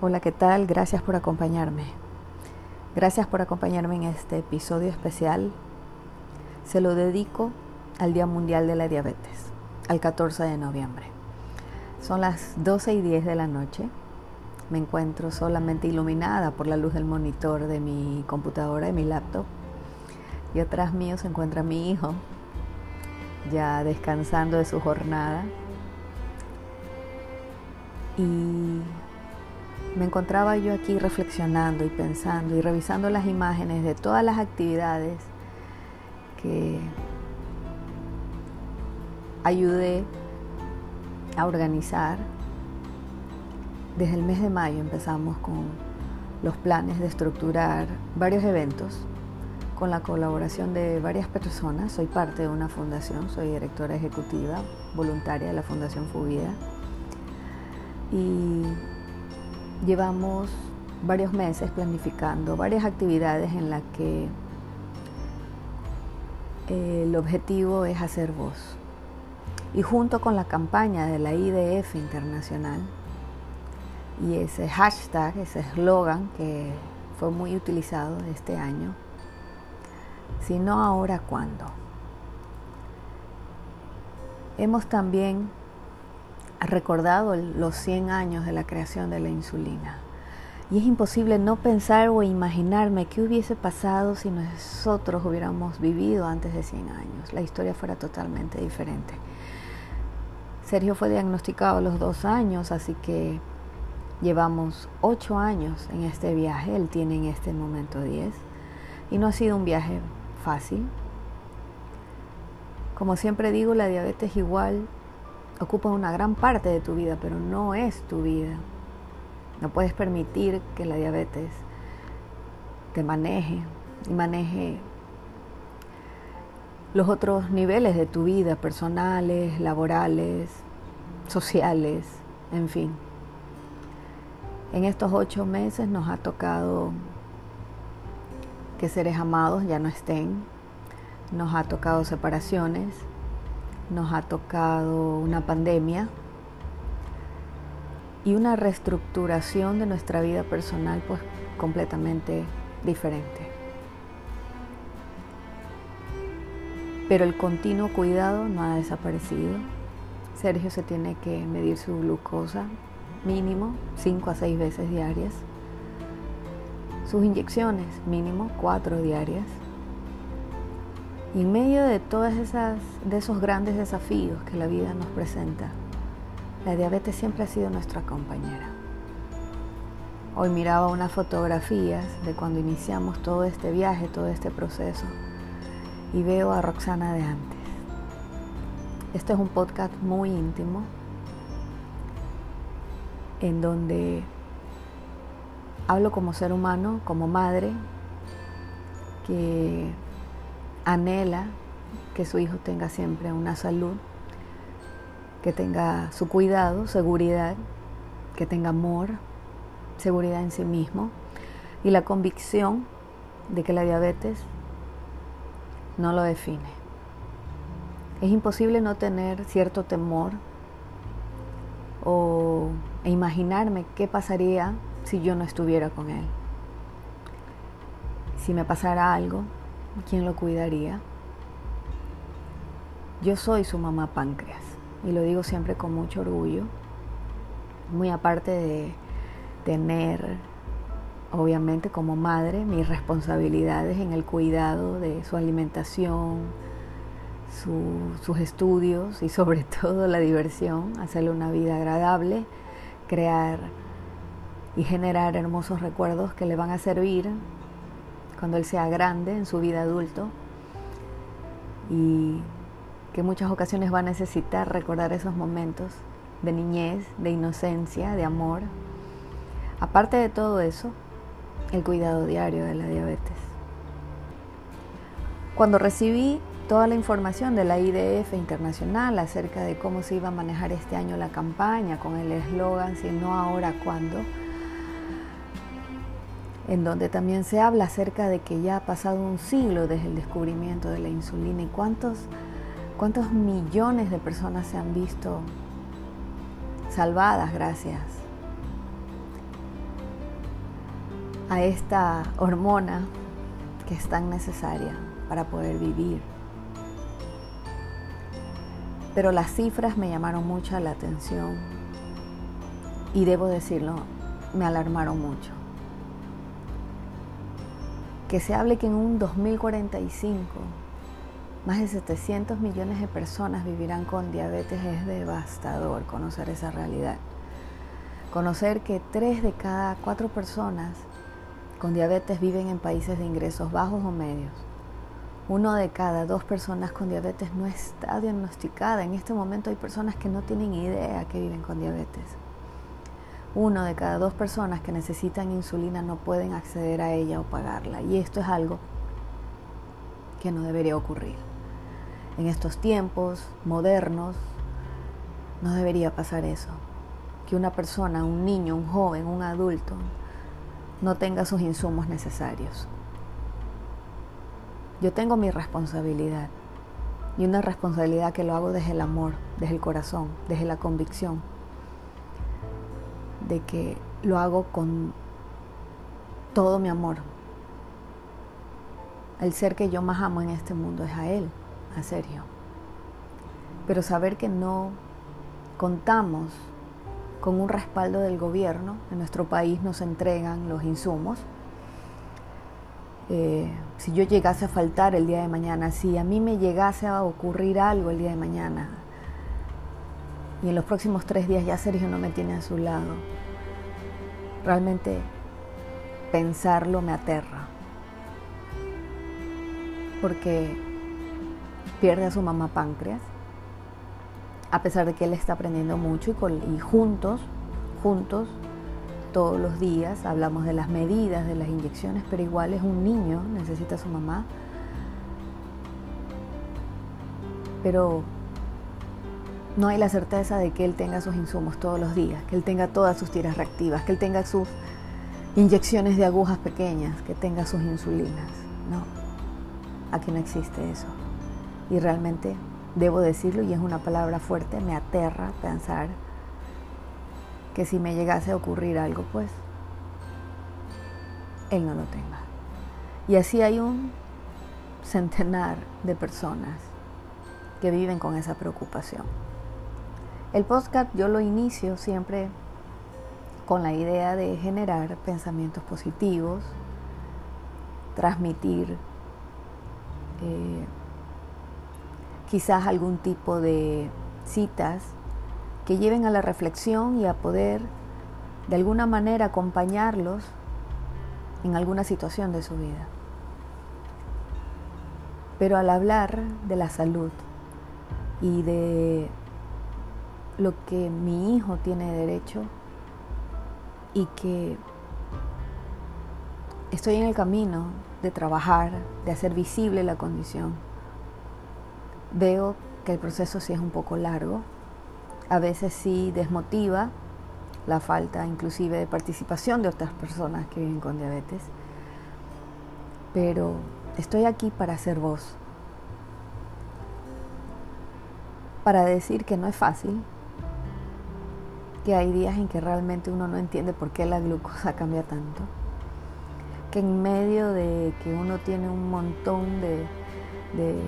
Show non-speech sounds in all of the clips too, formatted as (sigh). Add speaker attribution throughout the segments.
Speaker 1: Hola, ¿qué tal? Gracias por acompañarme. Gracias por acompañarme en este episodio especial. Se lo dedico al Día Mundial de la Diabetes, al 14 de noviembre. Son las 12 y 10 de la noche. Me encuentro solamente iluminada por la luz del monitor de mi computadora y mi laptop. Y atrás mío se encuentra mi hijo, ya descansando de su jornada. Y me encontraba yo aquí reflexionando y pensando y revisando las imágenes de todas las actividades que ayudé a organizar. Desde el mes de mayo empezamos con los planes de estructurar varios eventos con la colaboración de varias personas. Soy parte de una fundación, soy directora ejecutiva voluntaria de la Fundación Fubida. Y Llevamos varios meses planificando varias actividades en las que eh, el objetivo es hacer voz. Y junto con la campaña de la IDF Internacional y ese hashtag, ese eslogan que fue muy utilizado este año, si no ahora, ¿cuándo? Hemos también recordado los 100 años de la creación de la insulina. Y es imposible no pensar o imaginarme qué hubiese pasado si nosotros hubiéramos vivido antes de 100 años. La historia fuera totalmente diferente. Sergio fue diagnosticado a los dos años, así que llevamos ocho años en este viaje. Él tiene en este momento 10. Y no ha sido un viaje fácil. Como siempre digo, la diabetes igual ocupa una gran parte de tu vida, pero no es tu vida. No puedes permitir que la diabetes te maneje y maneje los otros niveles de tu vida, personales, laborales, sociales, en fin. En estos ocho meses nos ha tocado que seres amados ya no estén, nos ha tocado separaciones, nos ha tocado una pandemia y una reestructuración de nuestra vida personal pues completamente diferente. Pero el continuo cuidado no ha desaparecido. Sergio se tiene que medir su glucosa mínimo 5 a 6 veces diarias. Sus inyecciones mínimo 4 diarias y en medio de todos de esos grandes desafíos que la vida nos presenta, la diabetes siempre ha sido nuestra compañera. Hoy miraba unas fotografías de cuando iniciamos todo este viaje, todo este proceso, y veo a Roxana de antes. Este es un podcast muy íntimo, en donde hablo como ser humano, como madre, que anhela que su hijo tenga siempre una salud, que tenga su cuidado, seguridad, que tenga amor, seguridad en sí mismo y la convicción de que la diabetes no lo define. Es imposible no tener cierto temor o e imaginarme qué pasaría si yo no estuviera con él. Si me pasara algo, ¿quién lo cuidaría? Yo soy su mamá páncreas y lo digo siempre con mucho orgullo, muy aparte de tener, obviamente como madre, mis responsabilidades en el cuidado de su alimentación, sus estudios y sobre (laughs) todo la diversión, hacerle una vida agradable, crear y generar hermosos recuerdos que le van a servir cuando él sea grande en su vida adulto y que muchas ocasiones va a necesitar recordar esos momentos de niñez, de inocencia, de amor. Aparte de todo eso, el cuidado diario de la diabetes. Cuando recibí toda la información de la IDF internacional acerca de cómo se iba a manejar este año la campaña con el eslogan Si no ahora, ¿cuándo? En donde también se habla acerca de que ya ha pasado un siglo desde el descubrimiento de la insulina y cuántos, cuántos millones de personas se han visto salvadas gracias a esta hormona que es tan necesaria para poder vivir. Pero las cifras me llamaron mucho la atención y debo decirlo, me alarmaron mucho. Que se hable que en un 2045 más de 700 millones de personas vivirán con diabetes es devastador conocer esa realidad. Conocer que 3 de cada 4 personas con diabetes viven en países de ingresos bajos o medios. Uno de cada dos personas con diabetes no está diagnosticada. En este momento hay personas que no tienen idea que viven con diabetes. Uno de cada dos personas que necesitan insulina no pueden acceder a ella o pagarla. Y esto es algo que no debería ocurrir. En estos tiempos modernos no debería pasar eso. Que una persona, un niño, un joven, un adulto, no tenga sus insumos necesarios. Yo tengo mi responsabilidad y una responsabilidad que lo hago desde el amor, desde el corazón, desde la convicción de que lo hago con todo mi amor. El ser que yo más amo en este mundo es a Él, a Sergio. Pero saber que no contamos con un respaldo del gobierno, en nuestro país nos entregan los insumos. Eh, si yo llegase a faltar el día de mañana, si a mí me llegase a ocurrir algo el día de mañana, y en los próximos tres días ya Sergio no me tiene a su lado, realmente pensarlo me aterra, porque pierde a su mamá páncreas, a pesar de que él está aprendiendo mucho y, y juntos, juntos, todos los días hablamos de las medidas, de las inyecciones, pero igual es un niño, necesita a su mamá. Pero no hay la certeza de que él tenga sus insumos todos los días, que él tenga todas sus tiras reactivas, que él tenga sus inyecciones de agujas pequeñas, que tenga sus insulinas. No, aquí no existe eso. Y realmente debo decirlo, y es una palabra fuerte, me aterra pensar que si me llegase a ocurrir algo, pues él no lo tenga. Y así hay un centenar de personas que viven con esa preocupación. El podcast yo lo inicio siempre con la idea de generar pensamientos positivos, transmitir eh, quizás algún tipo de citas que lleven a la reflexión y a poder de alguna manera acompañarlos en alguna situación de su vida. Pero al hablar de la salud y de lo que mi hijo tiene derecho y que estoy en el camino de trabajar, de hacer visible la condición, Veo que el proceso sí es un poco largo, a veces sí desmotiva la falta inclusive de participación de otras personas que viven con diabetes, pero estoy aquí para ser voz, para decir que no es fácil, que hay días en que realmente uno no entiende por qué la glucosa cambia tanto, que en medio de que uno tiene un montón de, de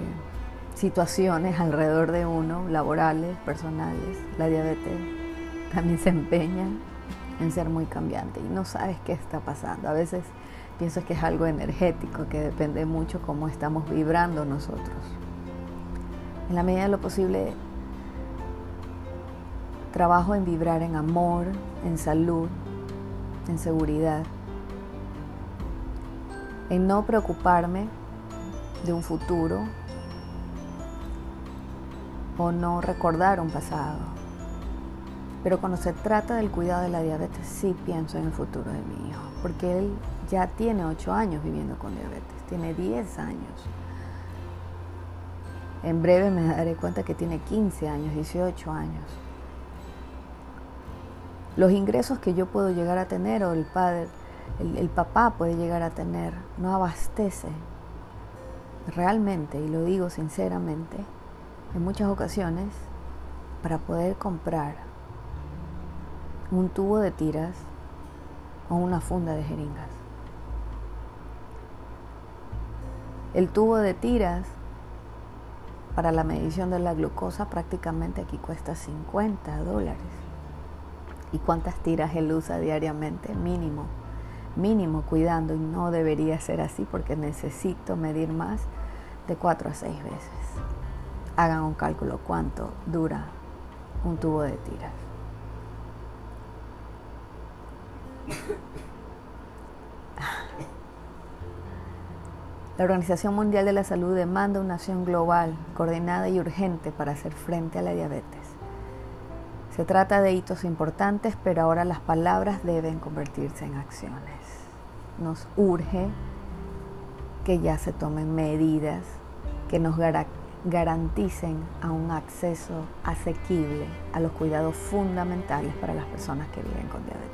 Speaker 1: situaciones alrededor de uno, laborales, personales, la diabetes también se empeña en ser muy cambiante y no sabes qué está pasando. A veces pienso que es algo energético, que depende mucho cómo estamos vibrando nosotros. En la medida de lo posible, trabajo en vibrar en amor, en salud, en seguridad, en no preocuparme de un futuro o no recordar un pasado. Pero cuando se trata del cuidado de la diabetes, sí pienso en el futuro de mi hijo, porque él ya tiene 8 años viviendo con diabetes, tiene 10 años. En breve me daré cuenta que tiene 15 años, 18 años los ingresos que yo puedo llegar a tener o el padre, el, papá puede llegar a tener, no abastece realmente, y lo digo sinceramente, en muchas ocasiones, para poder comprar un tubo de tiras o una funda de jeringas. El tubo de tiras para la medición de la glucosa prácticamente aquí cuesta 50 dólares. ¿Y cuántas tiras él usa diariamente? Mínimo, mínimo cuidando y no debería ser así porque necesito medir más de 4 a 6 veces. Hagan un cálculo cuánto dura un tubo de tiras. (coughs) La Organización Mundial de la Salud demanda una acción global, coordinada y urgente para hacer frente a la diabetes. Se trata de hitos importantes, pero ahora las palabras deben convertirse en acciones. Nos urge que ya se tomen medidas que nos garanticen a un acceso asequible a los cuidados fundamentales para las personas que viven con diabetes.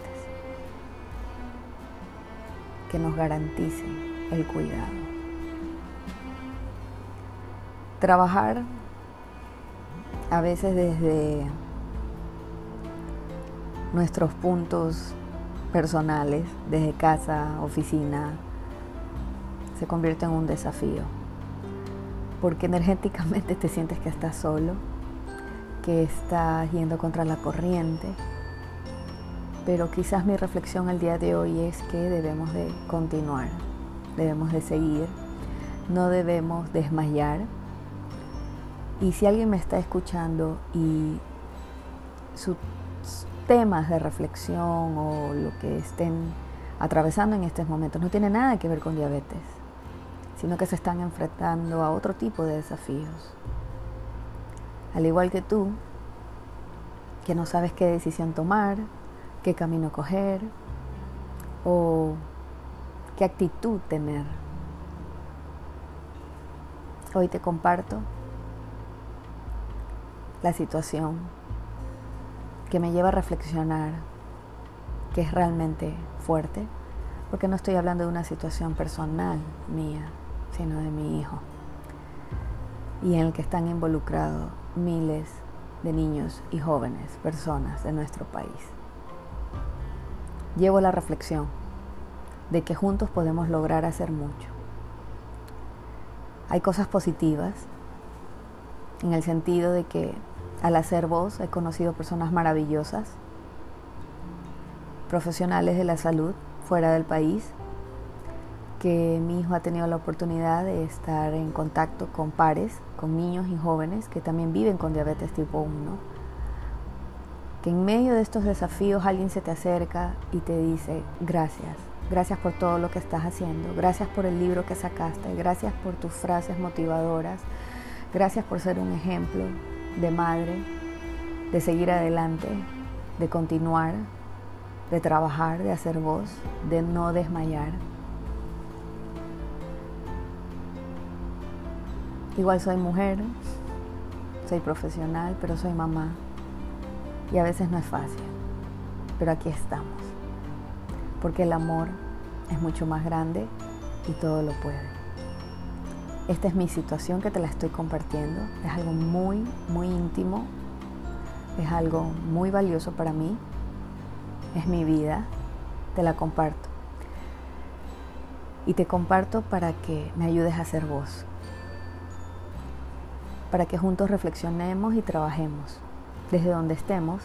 Speaker 1: Que nos garanticen el cuidado. Trabajar a veces desde nuestros puntos personales, desde casa, oficina, se convierte en un desafío. Porque energéticamente te sientes que estás solo, que estás yendo contra la corriente. Pero quizás mi reflexión el día de hoy es que debemos de continuar, debemos de seguir, no debemos desmayar y si alguien me está escuchando y sus temas de reflexión o lo que estén atravesando en estos momentos no tiene nada que ver con diabetes, sino que se están enfrentando a otro tipo de desafíos. Al igual que tú, que no sabes qué decisión tomar, qué camino coger o qué actitud tener. Hoy te comparto la situación que me lleva a reflexionar que es realmente fuerte, porque no estoy hablando de una situación personal mía, sino de mi hijo, y en el que están involucrados miles de niños y jóvenes, personas de nuestro país. Llevo la reflexión de que juntos podemos lograr hacer mucho. Hay cosas positivas en el sentido de que al hacer voz he conocido personas maravillosas, profesionales de la salud fuera del país, que mi hijo ha tenido la oportunidad de estar en contacto con pares, con niños y jóvenes que también viven con diabetes tipo 1, que en medio de estos desafíos alguien se te acerca y te dice gracias, gracias por todo lo que estás haciendo, gracias por el libro que sacaste, gracias por tus frases motivadoras, gracias por ser un ejemplo, de madre, de seguir adelante, de continuar, de trabajar, de hacer voz, de no desmayar. Igual soy mujer, soy profesional, pero soy mamá. Y a veces no es fácil, pero aquí estamos. Porque el amor es mucho más grande y todo lo puede. Esta es mi situación que te la estoy compartiendo. Es algo muy, muy íntimo. Es algo muy valioso para mí. Es mi vida. Te la comparto. Y te comparto para que me ayudes a hacer voz. Para que juntos reflexionemos y trabajemos desde donde estemos.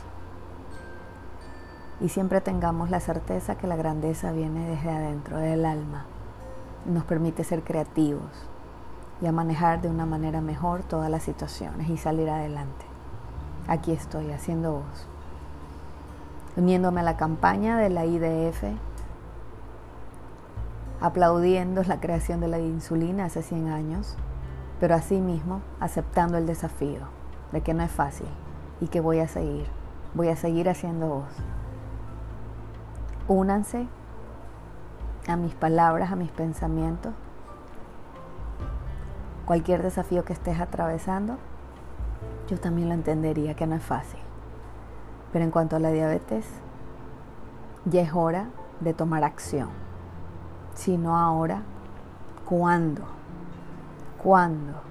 Speaker 1: Y siempre tengamos la certeza que la grandeza viene desde adentro, del alma. Nos permite ser creativos, y a manejar de una manera mejor todas las situaciones y salir adelante. Aquí estoy haciendo voz, uniéndome a la campaña de la IDF, aplaudiendo la creación de la insulina hace 100 años, pero asimismo aceptando el desafío de que no es fácil y que voy a seguir, voy a seguir haciendo voz. Únanse a mis palabras, a mis pensamientos cualquier desafío que estés atravesando, yo también lo entendería que no es fácil. Pero en cuanto a la diabetes, ya es hora de tomar acción. Si no ahora, ¿cuándo? ¿Cuándo?